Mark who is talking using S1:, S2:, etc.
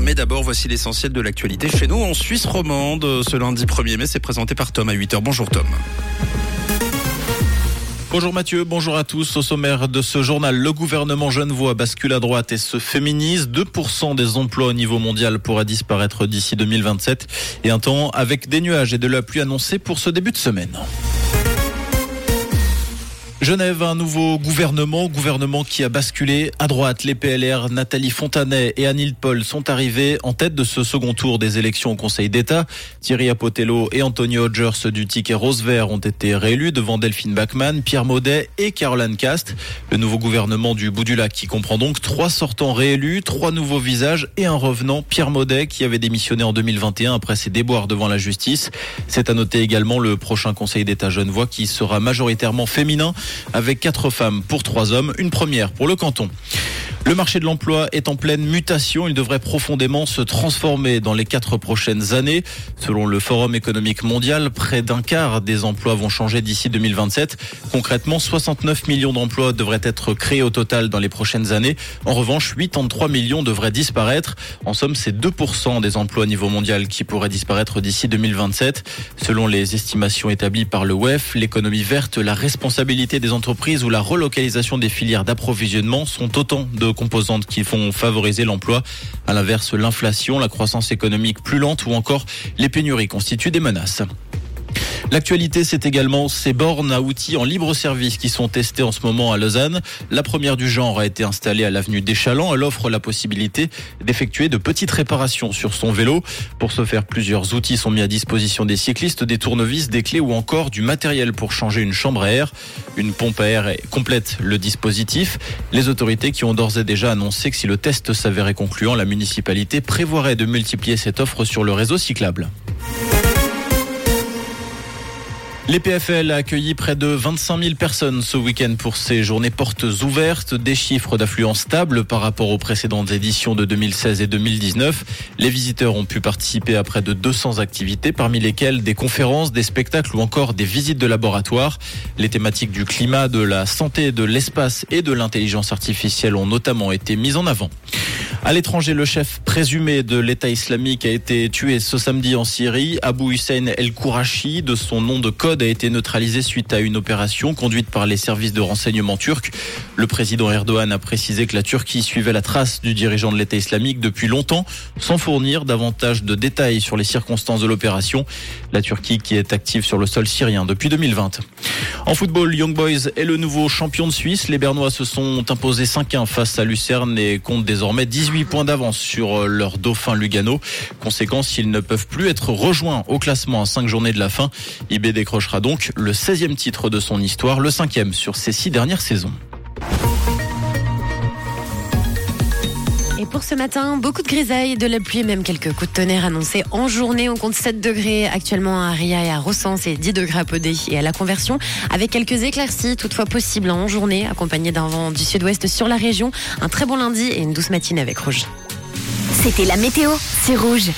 S1: Mais d'abord voici l'essentiel de l'actualité chez nous en Suisse romande. Ce lundi 1er mai, c'est présenté par Tom à 8h. Bonjour Tom.
S2: Bonjour Mathieu, bonjour à tous. Au sommaire de ce journal, le gouvernement genevois bascule à droite et se féminise. 2% des emplois au niveau mondial pourraient disparaître d'ici 2027 et un temps avec des nuages et de la pluie annoncés pour ce début de semaine. Genève, un nouveau gouvernement, gouvernement qui a basculé à droite. Les PLR, Nathalie Fontanet et Anil Paul sont arrivés en tête de ce second tour des élections au Conseil d'État. Thierry Apotello et Antonio Hodgers du ticket rose vert ont été réélus devant Delphine Bachmann, Pierre Maudet et Caroline Cast. Le nouveau gouvernement du bout du lac qui comprend donc trois sortants réélus, trois nouveaux visages et un revenant, Pierre Maudet, qui avait démissionné en 2021 après ses déboires devant la justice. C'est à noter également le prochain Conseil d'État genevois qui sera majoritairement féminin avec quatre femmes pour trois hommes, une première pour le canton. Le marché de l'emploi est en pleine mutation. Il devrait profondément se transformer dans les quatre prochaines années. Selon le Forum économique mondial, près d'un quart des emplois vont changer d'ici 2027. Concrètement, 69 millions d'emplois devraient être créés au total dans les prochaines années. En revanche, 83 millions devraient disparaître. En somme, c'est 2% des emplois au niveau mondial qui pourraient disparaître d'ici 2027. Selon les estimations établies par le WEF, l'économie verte, la responsabilité des entreprises ou la relocalisation des filières d'approvisionnement sont autant de composantes qui font favoriser l'emploi. À l'inverse, l'inflation, la croissance économique plus lente ou encore les pénuries constituent des menaces. L'actualité, c'est également ces bornes à outils en libre service qui sont testées en ce moment à Lausanne. La première du genre a été installée à l'avenue des. Elle offre la possibilité d'effectuer de petites réparations sur son vélo. Pour ce faire, plusieurs outils sont mis à disposition des cyclistes, des tournevis, des clés ou encore du matériel pour changer une chambre à air. Une pompe à air complète le dispositif. Les autorités qui ont d'ores et déjà annoncé que si le test s'avérait concluant, la municipalité prévoirait de multiplier cette offre sur le réseau cyclable. Les PFL a accueilli près de 25 000 personnes ce week-end pour ces journées portes ouvertes, des chiffres d'affluence stables par rapport aux précédentes éditions de 2016 et 2019. Les visiteurs ont pu participer à près de 200 activités, parmi lesquelles des conférences, des spectacles ou encore des visites de laboratoire. Les thématiques du climat, de la santé, de l'espace et de l'intelligence artificielle ont notamment été mises en avant. À l'étranger, le chef présumé de l'État islamique a été tué ce samedi en Syrie. Abu Hussein El-Kourachi, de son nom de code, a été neutralisé suite à une opération conduite par les services de renseignement turcs. Le président Erdogan a précisé que la Turquie suivait la trace du dirigeant de l'État islamique depuis longtemps, sans fournir davantage de détails sur les circonstances de l'opération. La Turquie qui est active sur le sol syrien depuis 2020. En football, Young Boys est le nouveau champion de Suisse. Les Bernois se sont imposés 5-1 face à Lucerne et comptent désormais 18 points d'avance sur leur dauphin Lugano. Conséquence, ils ne peuvent plus être rejoints au classement à 5 journées de la fin. IB décrochera donc le 16e titre de son histoire, le 5e sur ces 6 dernières saisons.
S3: Pour ce matin, beaucoup de grisailles, de la pluie même quelques coups de tonnerre annoncés en journée. On compte 7 degrés actuellement à Ria et à Rossens et 10 degrés à Podé et à la Conversion, avec quelques éclaircies toutefois possibles en journée, accompagnées d'un vent du sud-ouest sur la région. Un très bon lundi et une douce matinée avec Rouge.
S4: C'était la météo, c'est Rouge.